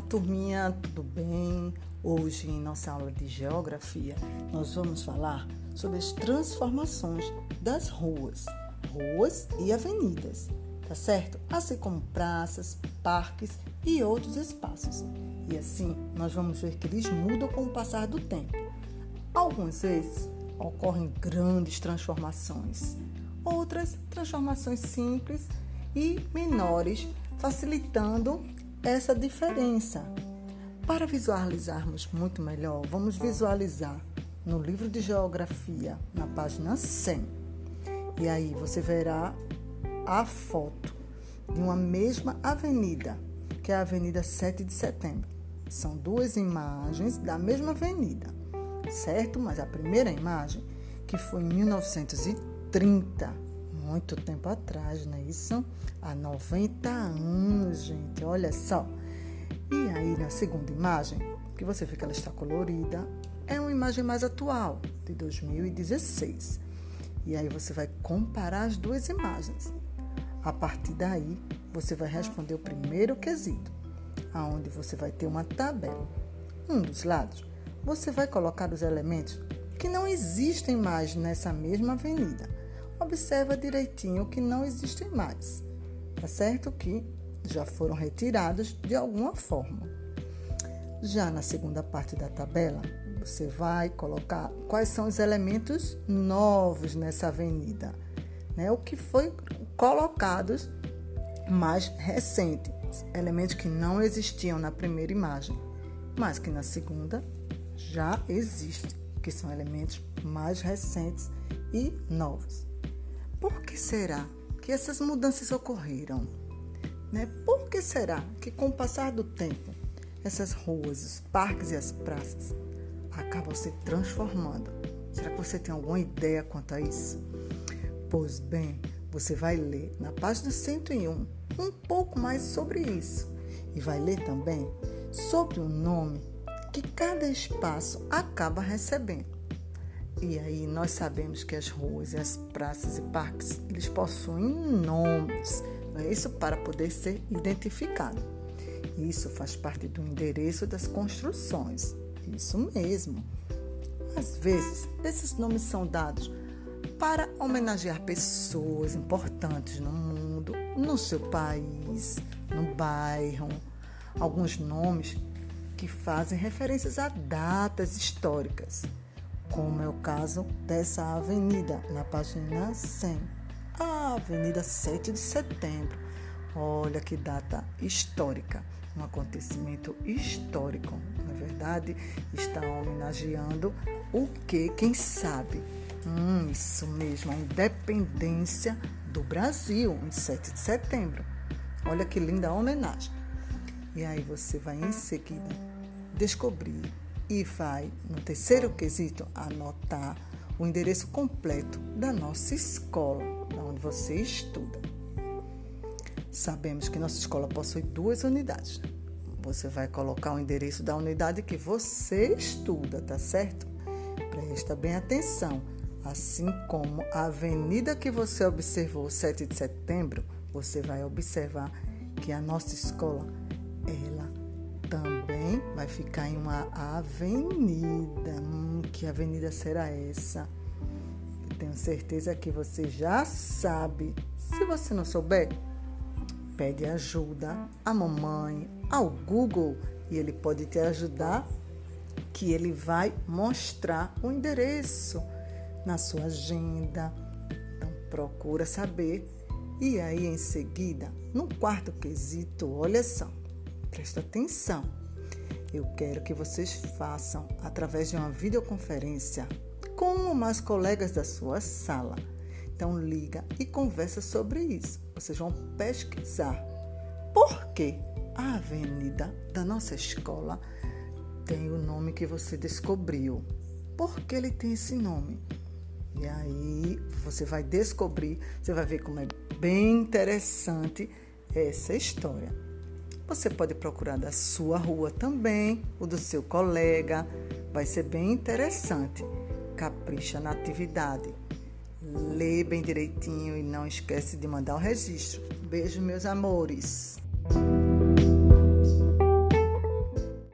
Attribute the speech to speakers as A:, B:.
A: Olá, turminha, tudo bem? Hoje, em nossa aula de geografia, nós vamos falar sobre as transformações das ruas, ruas e avenidas, tá certo? Assim como praças, parques e outros espaços. E assim, nós vamos ver que eles mudam com o passar do tempo. Algumas vezes ocorrem grandes transformações, outras transformações simples e menores, facilitando essa diferença. Para visualizarmos muito melhor, vamos visualizar no livro de geografia, na página 100. E aí você verá a foto de uma mesma avenida, que é a Avenida 7 de Setembro. São duas imagens da mesma avenida, certo? Mas a primeira imagem, que foi em 1930, muito tempo atrás, não é isso? Há 90 anos, gente, olha só. E aí, na segunda imagem, que você vê que ela está colorida, é uma imagem mais atual, de 2016. E aí você vai comparar as duas imagens. A partir daí, você vai responder o primeiro quesito, aonde você vai ter uma tabela. Um dos lados, você vai colocar os elementos que não existem mais nessa mesma avenida observa direitinho que não existem mais, tá certo? Que já foram retirados de alguma forma. Já na segunda parte da tabela, você vai colocar quais são os elementos novos nessa avenida, né? O que foi colocados mais recente, elementos que não existiam na primeira imagem, mas que na segunda já existem, que são elementos mais recentes e novos. Por que será que essas mudanças ocorreram? Né? Por que será que, com o passar do tempo, essas ruas, os parques e as praças acabam se transformando? Será que você tem alguma ideia quanto a isso? Pois bem, você vai ler na página 101 um pouco mais sobre isso e vai ler também sobre o nome que cada espaço acaba recebendo. E aí nós sabemos que as ruas, as praças e parques, eles possuem nomes, não é isso? Para poder ser identificado. Isso faz parte do endereço das construções. Isso mesmo. Às vezes, esses nomes são dados para homenagear pessoas importantes no mundo, no seu país, no bairro. Alguns nomes que fazem referências a datas históricas como é o caso dessa avenida, na página 100, a Avenida 7 de Setembro. Olha que data histórica, um acontecimento histórico, na é verdade, está homenageando o que, quem sabe? Hum, isso mesmo, a independência do Brasil, em 7 de setembro. Olha que linda homenagem. E aí você vai em seguida descobrir e vai, no terceiro quesito, anotar o endereço completo da nossa escola, onde você estuda. Sabemos que nossa escola possui duas unidades. Você vai colocar o endereço da unidade que você estuda, tá certo? Presta bem atenção. Assim como a avenida que você observou, 7 de setembro, você vai observar que a nossa escola, ela vai ficar em uma avenida. Hum, que avenida será essa? Eu tenho certeza que você já sabe. Se você não souber, pede ajuda à mamãe, ao Google e ele pode te ajudar, que ele vai mostrar o endereço na sua agenda. Então procura saber. E aí em seguida, no quarto quesito, olha só Presta atenção. Eu quero que vocês façam através de uma videoconferência com mais colegas da sua sala. Então liga e conversa sobre isso. Vocês vão pesquisar por que a avenida da nossa escola tem o nome que você descobriu. Por que ele tem esse nome? E aí você vai descobrir, você vai ver como é bem interessante essa história. Você pode procurar da sua rua também, o do seu colega. Vai ser bem interessante. Capricha na atividade. Lê bem direitinho e não esquece de mandar o registro. Beijo, meus amores.